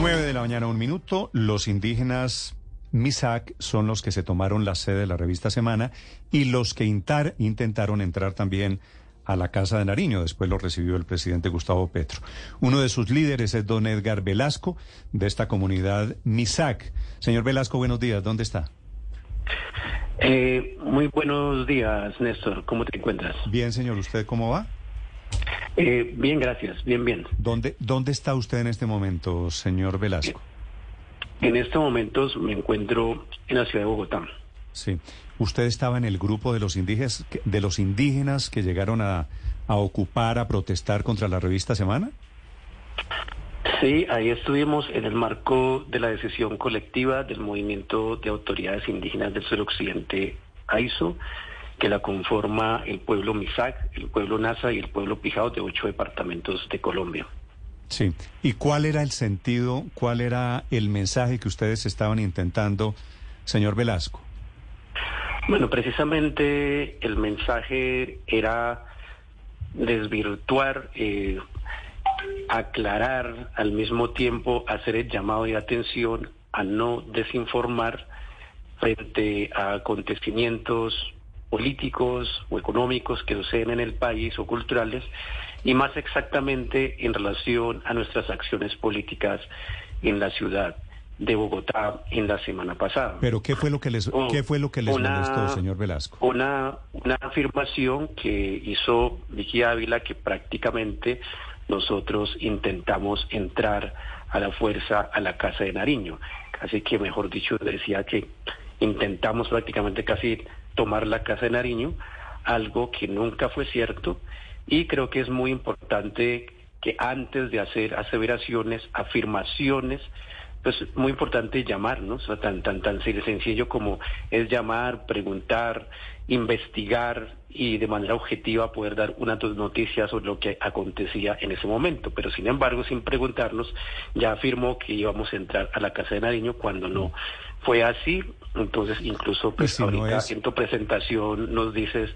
9 de la mañana, un minuto. Los indígenas MISAC son los que se tomaron la sede de la revista Semana y los que intar- intentaron entrar también a la Casa de Nariño. Después lo recibió el presidente Gustavo Petro. Uno de sus líderes es don Edgar Velasco, de esta comunidad MISAC. Señor Velasco, buenos días. ¿Dónde está? Eh, muy buenos días, Néstor. ¿Cómo te encuentras? Bien, señor. ¿Usted cómo va? Eh, bien, gracias. Bien, bien. ¿Dónde, ¿Dónde está usted en este momento, señor Velasco? En estos momentos me encuentro en la ciudad de Bogotá. Sí. ¿Usted estaba en el grupo de los indígenas, de los indígenas que llegaron a, a ocupar, a protestar contra la revista Semana? Sí, ahí estuvimos en el marco de la decisión colectiva del Movimiento de Autoridades Indígenas del Suroccidente, AISO, que la conforma el pueblo Misac, el pueblo Nasa y el pueblo Pijao de ocho departamentos de Colombia. Sí. ¿Y cuál era el sentido, cuál era el mensaje que ustedes estaban intentando, señor Velasco? Bueno, precisamente el mensaje era desvirtuar, eh, aclarar, al mismo tiempo hacer el llamado de atención a no desinformar frente a acontecimientos políticos o económicos que suceden en el país o culturales y más exactamente en relación a nuestras acciones políticas en la ciudad de Bogotá en la semana pasada. Pero ¿qué fue lo que les, Oh, qué fue lo que les una- molestó, señor Velasco? Una, una afirmación que hizo Vicky Ávila que prácticamente nosotros intentamos entrar a la fuerza a la Casa de Nariño. Así que, mejor dicho, decía que intentamos prácticamente casi tomar la Casa de Nariño, algo que nunca fue cierto y creo que es muy importante que antes de hacer aseveraciones, afirmaciones, pues muy importante llamar, ¿no? O sea, tan, tan, tan sencillo como es llamar, preguntar, investigar y de manera objetiva poder dar una noticia sobre lo que acontecía en ese momento. Pero sin embargo, sin preguntarnos, ya afirmó que íbamos a entrar a la Casa de Nariño cuando no fue así. Entonces, incluso pues, si no ahorita es- en tu presentación nos dices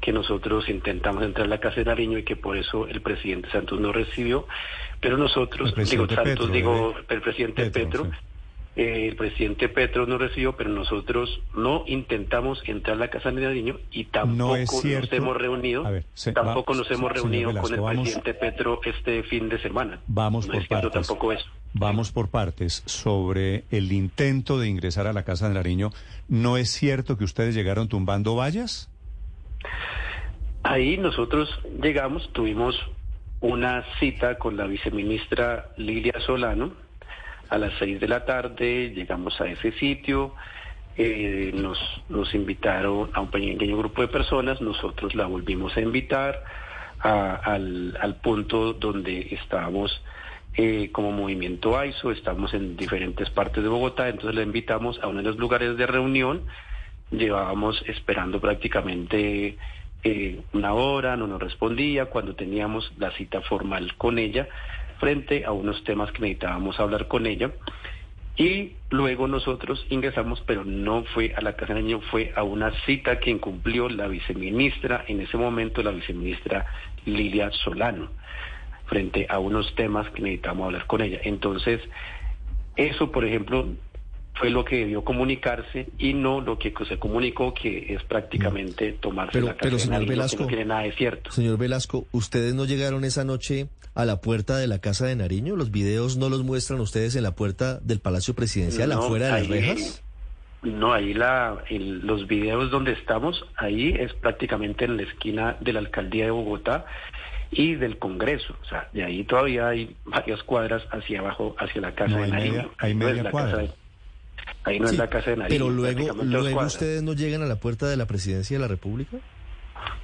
que nosotros intentamos entrar a la Casa de Nariño y que por eso el presidente Santos no recibió, pero nosotros, digo Santos, Petro, digo eh, el presidente Petro, Petro, sí. El presidente Petro no recibió, pero nosotros no intentamos entrar a la Casa de Nariño y tampoco No nos hemos reunido, A ver, se- tampoco va- nos hemos reunido Velasco, con el vamos- presidente Petro este fin de semana. Vamos no por es partes. tampoco eso. Vamos por partes. Sobre el intento de ingresar a la Casa de Nariño, ¿no es cierto que ustedes llegaron tumbando vallas? Ahí nosotros llegamos, tuvimos una cita con la viceministra Lilia Solano a las seis de la tarde, llegamos a ese sitio, eh, nos, nos invitaron a un pequeño grupo de personas, nosotros la volvimos a invitar al, al punto donde estábamos eh, como movimiento AISO, estamos en diferentes partes de Bogotá, entonces la invitamos a uno de los lugares de reunión, llevábamos esperando prácticamente eh, una hora, no nos respondía, cuando teníamos la cita formal con ella, frente a unos temas que necesitábamos hablar con ella. Y luego nosotros ingresamos, pero no fue a la Casa de Niño, fue a una cita que incumplió la viceministra, en ese momento la viceministra Lilia Solano, frente a unos temas que necesitábamos hablar con ella. Entonces, eso, por ejemplo, fue lo que debió comunicarse y no lo que se comunicó, que es prácticamente tomarse Pero- la Casa pero, señor Velasco, no tiene nada de cierto. Señor Velasco, ¿ustedes no llegaron esa noche a la puerta de la Casa de Nariño? ¿Los videos no los muestran ustedes en la puerta del Palacio Presidencial, No, afuera de las ahí- rejas? No, ahí la, el- los videos donde estamos, ahí es prácticamente en la esquina de la alcaldía de Bogotá y del Congreso. O sea, de ahí todavía hay varias cuadras hacia abajo, hacia la casa No, de hay Nariño. media- hay Ahí no es media la cuadra. casa de- ahí no Sí, es la casa de Nariño. pero luego, luego ustedes no llegan a la puerta de la Presidencia de la República.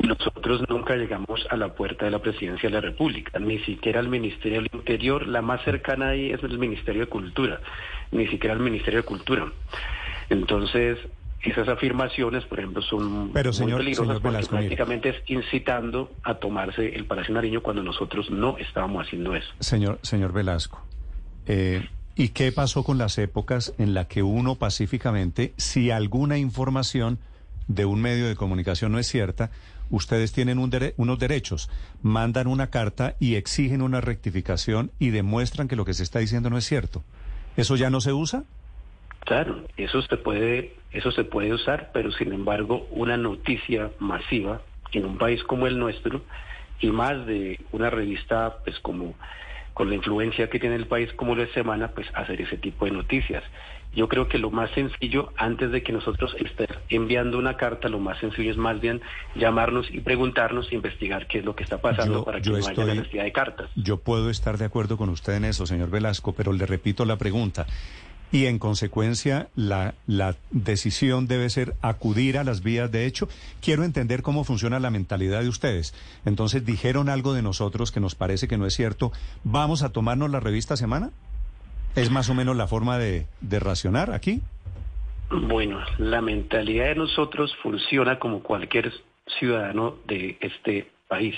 Nosotros nunca llegamos a la puerta de la presidencia de la República, ni siquiera al Ministerio del Interior. La más cercana ahí es el Ministerio de Cultura, ni siquiera el Ministerio de Cultura. Entonces, esas afirmaciones, por ejemplo, son Pero, señor- muy peligrosas señor porque prácticamente es incitando a tomarse el Palacio Nariño cuando nosotros no estábamos haciendo eso. Señor, señor Velasco, eh, ¿y qué pasó con las épocas en las que uno pacíficamente, si alguna información de un medio de comunicación no es cierta, ustedes tienen un dere- unos derechos, mandan una carta y exigen una rectificación y demuestran que lo que se está diciendo no es cierto? ¿Eso ya no se usa? Claro, eso se puede, eso se puede usar, pero sin embargo, una noticia masiva en un país como el nuestro y más de una revista, pues como con la influencia que tiene el país como lo es Semana, pues hacer ese tipo de noticias. Yo creo que lo más sencillo, antes de que nosotros estén enviando una carta, lo más sencillo es más bien llamarnos y preguntarnos, investigar qué es lo que está pasando para que no haya necesidad de cartas. Yo puedo estar de acuerdo con usted en eso, señor Velasco, pero le repito la pregunta y en consecuencia la, la decisión debe ser acudir a las vías de hecho. Quiero entender cómo funciona la mentalidad de ustedes. Entonces, dijeron algo de nosotros que nos parece que no es cierto. ¿Vamos a tomarnos la revista semana? ¿Es más o menos la forma de, racionar aquí? Bueno, la mentalidad de nosotros funciona como cualquier ciudadano de este país,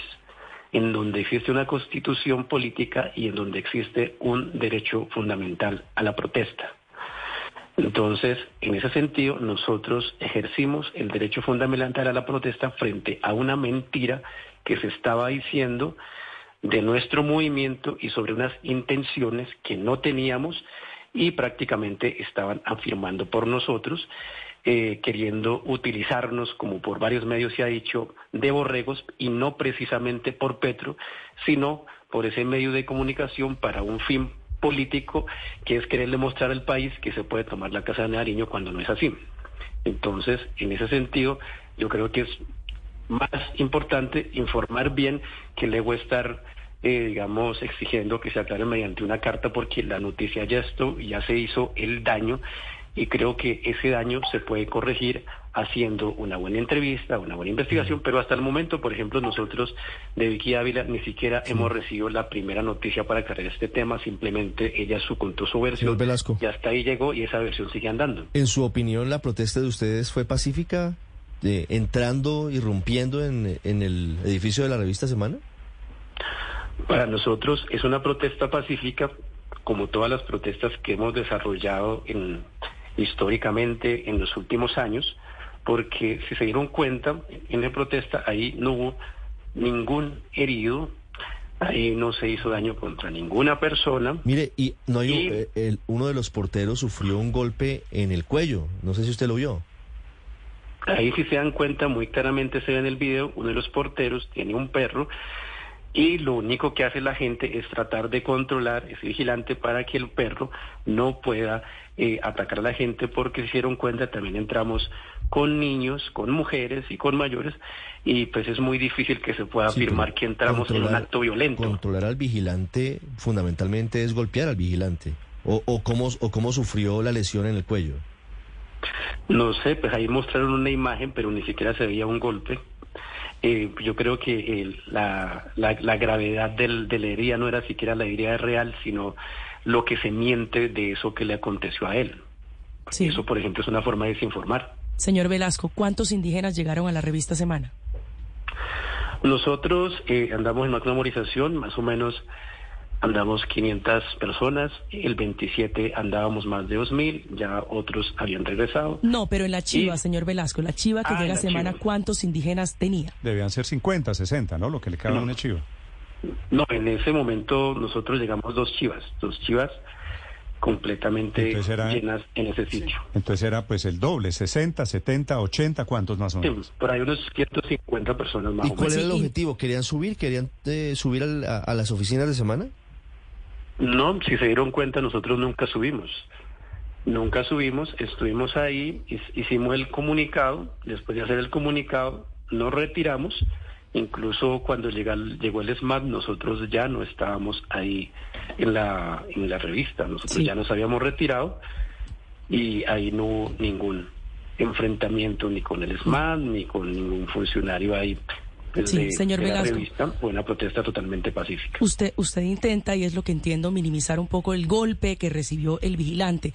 en donde existe una constitución política y en donde existe un derecho fundamental a la protesta. Entonces, en ese sentido, nosotros ejercimos el derecho fundamental a la protesta frente a una mentira que se estaba diciendo de nuestro movimiento y sobre unas intenciones que no teníamos y prácticamente estaban afirmando por nosotros, eh, queriendo utilizarnos, como por varios medios se ha dicho, de borregos y no precisamente por Petro, sino por ese medio de comunicación para un fin político que es querer demostrar al país que se puede tomar la Casa de Nariño cuando no es así. Entonces, en ese sentido, yo creo que es más importante informar bien que luego estar, eh, digamos, exigiendo que se aclare mediante una carta porque la noticia ya esto ya se hizo el daño y creo que ese daño se puede corregir haciendo una buena entrevista, una buena investigación, pero hasta el momento, por ejemplo, nosotros de Vicky Ávila ni siquiera hemos recibido la primera noticia para aclarar este tema, simplemente ella su contó su versión, Velasco. y hasta ahí llegó y esa versión sigue andando. En su opinión, ¿la protesta de ustedes fue pacífica, de, entrando, irrumpiendo en, en el edificio de la revista Semana? Para nosotros es una protesta pacífica, como todas las protestas que hemos desarrollado en históricamente en los últimos años, porque si se dieron cuenta, en la protesta ahí no hubo ningún herido, ahí no se hizo daño contra ninguna persona. Mire, y no hay eh, el, uno de los porteros sufrió un golpe en el cuello, no sé si usted lo vio. Ahí si se dan cuenta, muy claramente se ve en el video, uno de los porteros tiene un perro y lo único que hace la gente es tratar de controlar, es vigilante para que el perro no pueda eh, atacar a la gente porque se dieron cuenta, también entramos con niños, con mujeres y con mayores y pues es muy difícil que se pueda afirmar que entramos en un acto violento. Controlar al vigilante fundamentalmente es golpear al vigilante o, o, cómo, o cómo sufrió la lesión en el cuello. No sé, pues ahí mostraron una imagen pero ni siquiera se veía un golpe. Eh, yo creo que la, la, gravedad del, de la herida no era siquiera la herida real, sino lo que se miente de eso que le aconteció a él. Eso, por ejemplo, es una forma de desinformar. Señor Velasco, ¿cuántos indígenas llegaron a la revista Semana? Nosotros eh, andamos en una memorización, más o menos andamos 500 personas, el 27 andábamos más de 2.000, ya otros habían regresado. No, pero en la Chiva, señor Velasco, la Chiva que ah, llega semana, ¿cuántos indígenas tenía? Debían ser 50, 60, ¿no? Lo que le cabe a una Chiva. No, en ese momento nosotros llegamos dos Chivas, dos Chivas completamente llenas en ese sitio. Entonces era pues el doble, 60, 70, 80, ¿cuántos más o menos? por ahí unos 150 personas más. ¿Y cuál era el objetivo? ¿Querían subir? ¿Querían eh, subir a las oficinas de semana? No, si se dieron cuenta, nosotros nunca subimos. Nunca subimos, estuvimos ahí, hicimos el comunicado, después de hacer el comunicado, nos retiramos. Incluso cuando llegó el SMAT, nosotros ya no estábamos ahí en la, en la revista, nosotros ya nos habíamos retirado y ahí no hubo ningún enfrentamiento ni con el SMAT ni con ningún funcionario ahí sí, señor Velasco. fue una protesta totalmente pacífica. Usted, usted intenta, y es lo que entiendo, minimizar un poco el golpe que recibió el vigilante.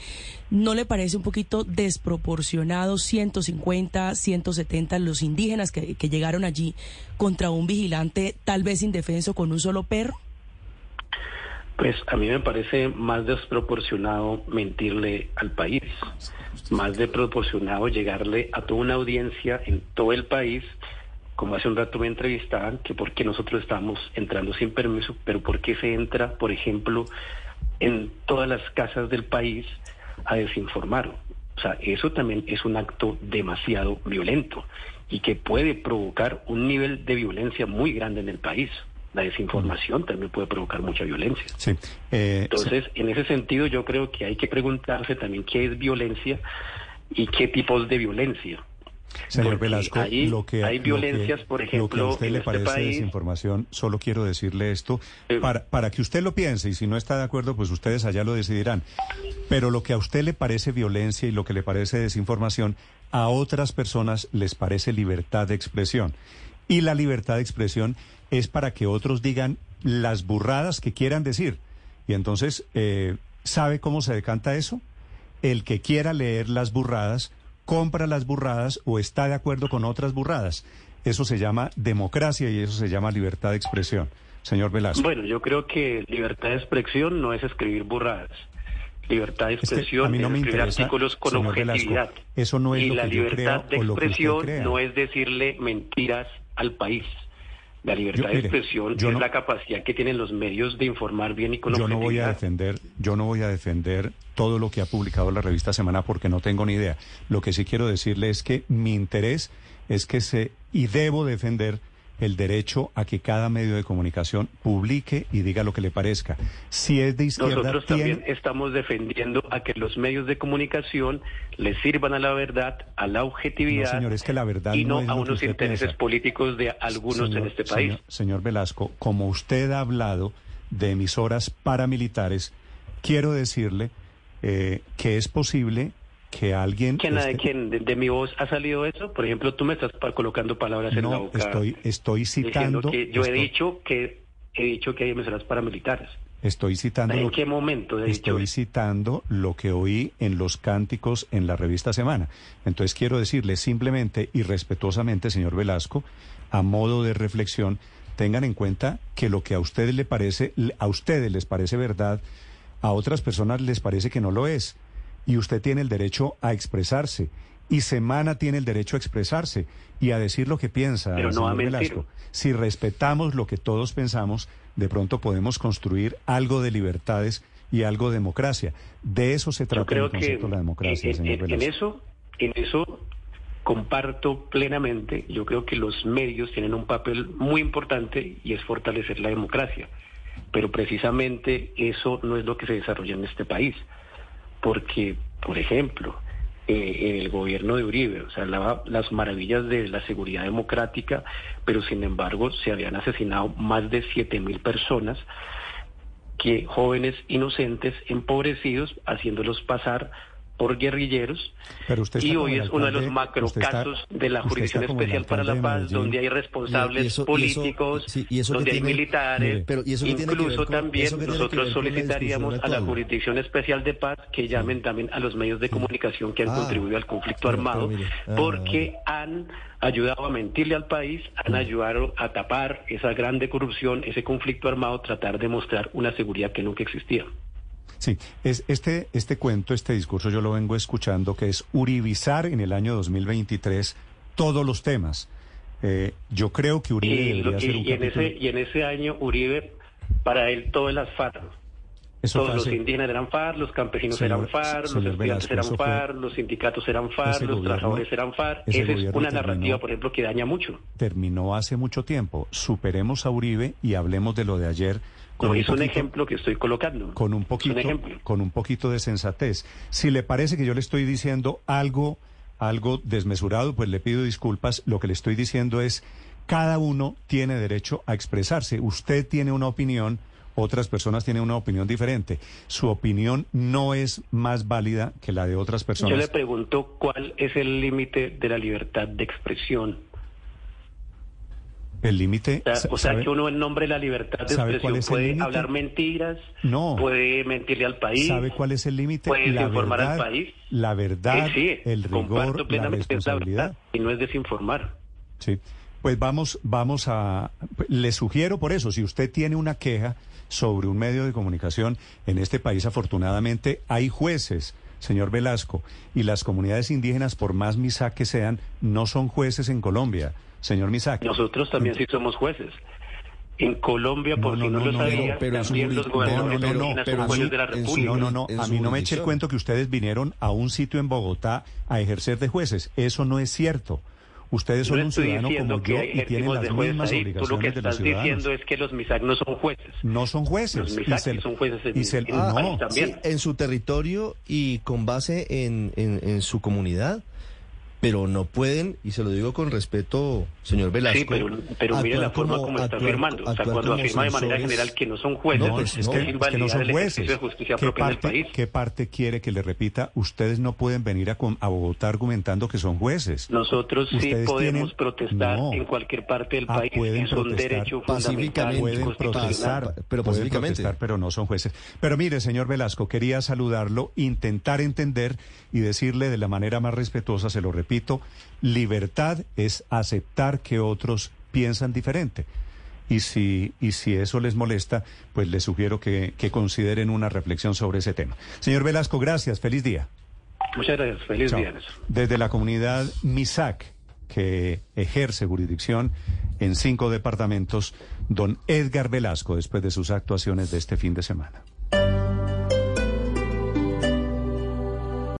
¿No le parece un poquito desproporcionado 150, 170 los indígenas que, que llegaron allí contra un vigilante tal vez indefenso con un solo perro? Pues a mí me parece más desproporcionado mentirle al país, más desproporcionado llegarle a toda una audiencia en todo el país como hace un rato me entrevistaban, que por qué nosotros estamos entrando sin permiso, pero por qué se entra, por ejemplo, en todas las casas del país a desinformar. O sea, eso también es un acto demasiado violento y que puede provocar un nivel de violencia muy grande en el país. La desinformación también puede provocar mucha violencia. Sí. Eh, Entonces, en ese sentido, yo creo que hay que preguntarse también qué es violencia y qué tipos de violencia. Señor Velasco, hay, lo que hay violencias, por ejemplo, lo que a usted en le este parece país, desinformación, solo quiero decirle esto Eh, para, para que usted lo piense y si no está de acuerdo, pues ustedes allá lo decidirán. Pero lo que a usted le parece violencia y lo que le parece desinformación, a otras personas les parece libertad de expresión. Y la libertad de expresión es para que otros digan las burradas que quieran decir. Y entonces, eh, ¿sabe cómo se decanta eso? El que quiera leer las burradas compra las burradas o está de acuerdo con otras burradas. Eso se llama democracia y eso se llama libertad de expresión. Señor Velasco. Bueno, yo creo que libertad de expresión no es escribir burradas. Libertad de Es que expresión a mí no es me escribir interesa, artículos con objetividad. Velasco, eso no es y lo la que yo libertad creo de expresión no es decirle mentiras al país. La libertad Yo- de expresión yo es no- la capacidad que tienen los medios de informar bien y con Yo no voy a defender, yo no voy a defender todo lo que ha publicado la revista Semana porque no tengo ni idea. Lo que sí quiero decirle es que mi interés es que se y debo defender el derecho a que cada medio de comunicación publique y diga lo que le parezca. Si es de izquierda, Nosotros tiene- también estamos defendiendo a que los medios de comunicación le sirvan a la verdad, a la objetividad No, señor, es que la verdad y no a unos intereses piensa. políticos de algunos Señor- en este país. Señor, señor Velasco, como usted ha hablado de emisoras paramilitares, quiero decirle eh, que es posible que alguien... ¿Quién, de, de mi voz ha salido eso? Por ejemplo, tú me estás colocando palabras en la boca. estoy, estoy citando... que yo he dicho que he dicho que hay emisoras paramilitares. Estoy citando... ¿En lo- qué momento he dicho Estoy eso? citando lo que oí en los cánticos en la revista Semana. Entonces quiero decirle simplemente y respetuosamente, señor Velasco, a modo de reflexión, tengan en cuenta que lo que a ustedes le parece, a ustedes les parece verdad, a otras personas les parece que no lo es. Y usted tiene el derecho a expresarse. Y Semana tiene el derecho a expresarse y a decir lo que piensa, Pero no a. Velasco. Si respetamos lo que todos pensamos, de pronto podemos construir algo de libertades y algo de democracia. De eso se trata el que concepto de la democracia, en, señor en- en eso, en eso comparto plenamente. Yo creo que los medios tienen un papel muy importante y es fortalecer la democracia. Pero precisamente eso no es lo que se desarrolla en este país. Porque, por ejemplo, eh, en el gobierno de Uribe, o sea, la- las maravillas de la seguridad democrática, pero sin embargo se habían asesinado más de siete mil personas que jóvenes inocentes, empobrecidos, haciéndolos pasar por guerrilleros. Pero usted y hoy es uno de los macro casos de la Jurisdicción Especial para la Paz, donde hay y responsables eso- y eso- políticos, sí, y eso donde hay militares. mire, pero ¿y eso qué tiene que ver Incluso con- también eso nosotros la solicitaríamos a la? Jurisdicción Especial de Paz que llamen también a los medios de comunicación que han Ah, contribuido al conflicto pero- armado, pero mire, ah, porque han ayudado a mentirle al país, han ayudado a tapar esa grande corrupción, ese conflicto armado, tratar de mostrar una seguridad que nunca existía. Sí, es este, este cuento, este discurso yo lo vengo escuchando, que es uribizar en el año 2023 todos los temas. Eh, yo creo que Uribe Y, debería ser un y en ese, y en ese año Uribe, para él todo las FARC. Eso Todos los indígenas eran FARC, los campesinos Señor- eran FARC, los estudiantes Velasco, eran FARC, los sindicatos eran FARC, ese los gobierno- trabajadores eran FARC. ese Esa es una terminó- narrativa, por ejemplo, que daña mucho. terminó hace mucho tiempo. Superemos a Uribe y hablemos de lo de ayer. No, es un poquito- ejemplo que estoy colocando. con un poquito, un con un poquito de sensatez. Si le parece que yo le estoy diciendo algo, algo desmesurado, pues le pido disculpas. Lo que le estoy diciendo es cada uno tiene derecho a expresarse. Usted tiene una opinión, otras personas tienen una opinión diferente. Su opinión no es más válida que la de otras Yo personas. le pregunto cuál es el límite de la libertad de expresión. El límite, O sea, o sea, que uno en nombre de la libertad de ¿Sabe cuál expresión es el puede hablar mentiras, No. puede mentirle al país. ¿Sabe cuál es el límite? puede La desinformar al verdad, país. la verdad, Sí, sí, el rigor, la responsabilidad. verdad y no es desinformar. Sí, pues vamos, vamos a, le sugiero por eso, si usted tiene una queja sobre un medio de comunicación, en este país afortunadamente hay jueces, señor Velasco, y las comunidades indígenas, por más misac que sean, no son jueces en Colombia, señor misac. Nosotros también sí somos jueces. En Colombia, por si no, lo sabía, también los gobernadores de Argentina son jueces de la República. No, no, no, a mí no me eche el cuento que ustedes vinieron a un sitio en Bogotá a ejercer de jueces. Eso no es cierto. Ustedes son un ciudadano como yo y tienen las mismas obligaciones Tú lo que estás diciendo es que los MISAC no son jueces. No son jueces. Los MISAC son jueces en, en, no, también. en su territorio y con base en, en su comunidad pero no pueden, y se lo digo con respeto, señor Velasco. Sí, pero, pero mire la forma como, está afirmando. O sea, cuando afirma de manera general que no son jueces, no, pues, es, que, es, que, no son jueces. De justicia ¿Qué, propia parte, del país. ¿Qué parte quiere que le repita? Ustedes no pueden venir a, a Bogotá argumentando que son jueces. Nosotros sí podemos tienen, protestar no, en cualquier parte del ah, país. pueden es un protestar derecho fundamental. Pueden protestar, pero pueden protestar, pero no son jueces. Pero mire, señor Velasco, quería saludarlo, intentar entender y decirle de la manera más respetuosa, se lo repito, libertad es aceptar que otros piensan diferente. Y si, y si eso les molesta, pues les sugiero que, que consideren una reflexión sobre ese tema. Señor Velasco, gracias. Feliz día. Muchas gracias. Feliz Chao. día. Desde la comunidad MISAC, que ejerce jurisdicción en cinco departamentos, don Edgar Velasco, después de sus actuaciones de este fin de semana.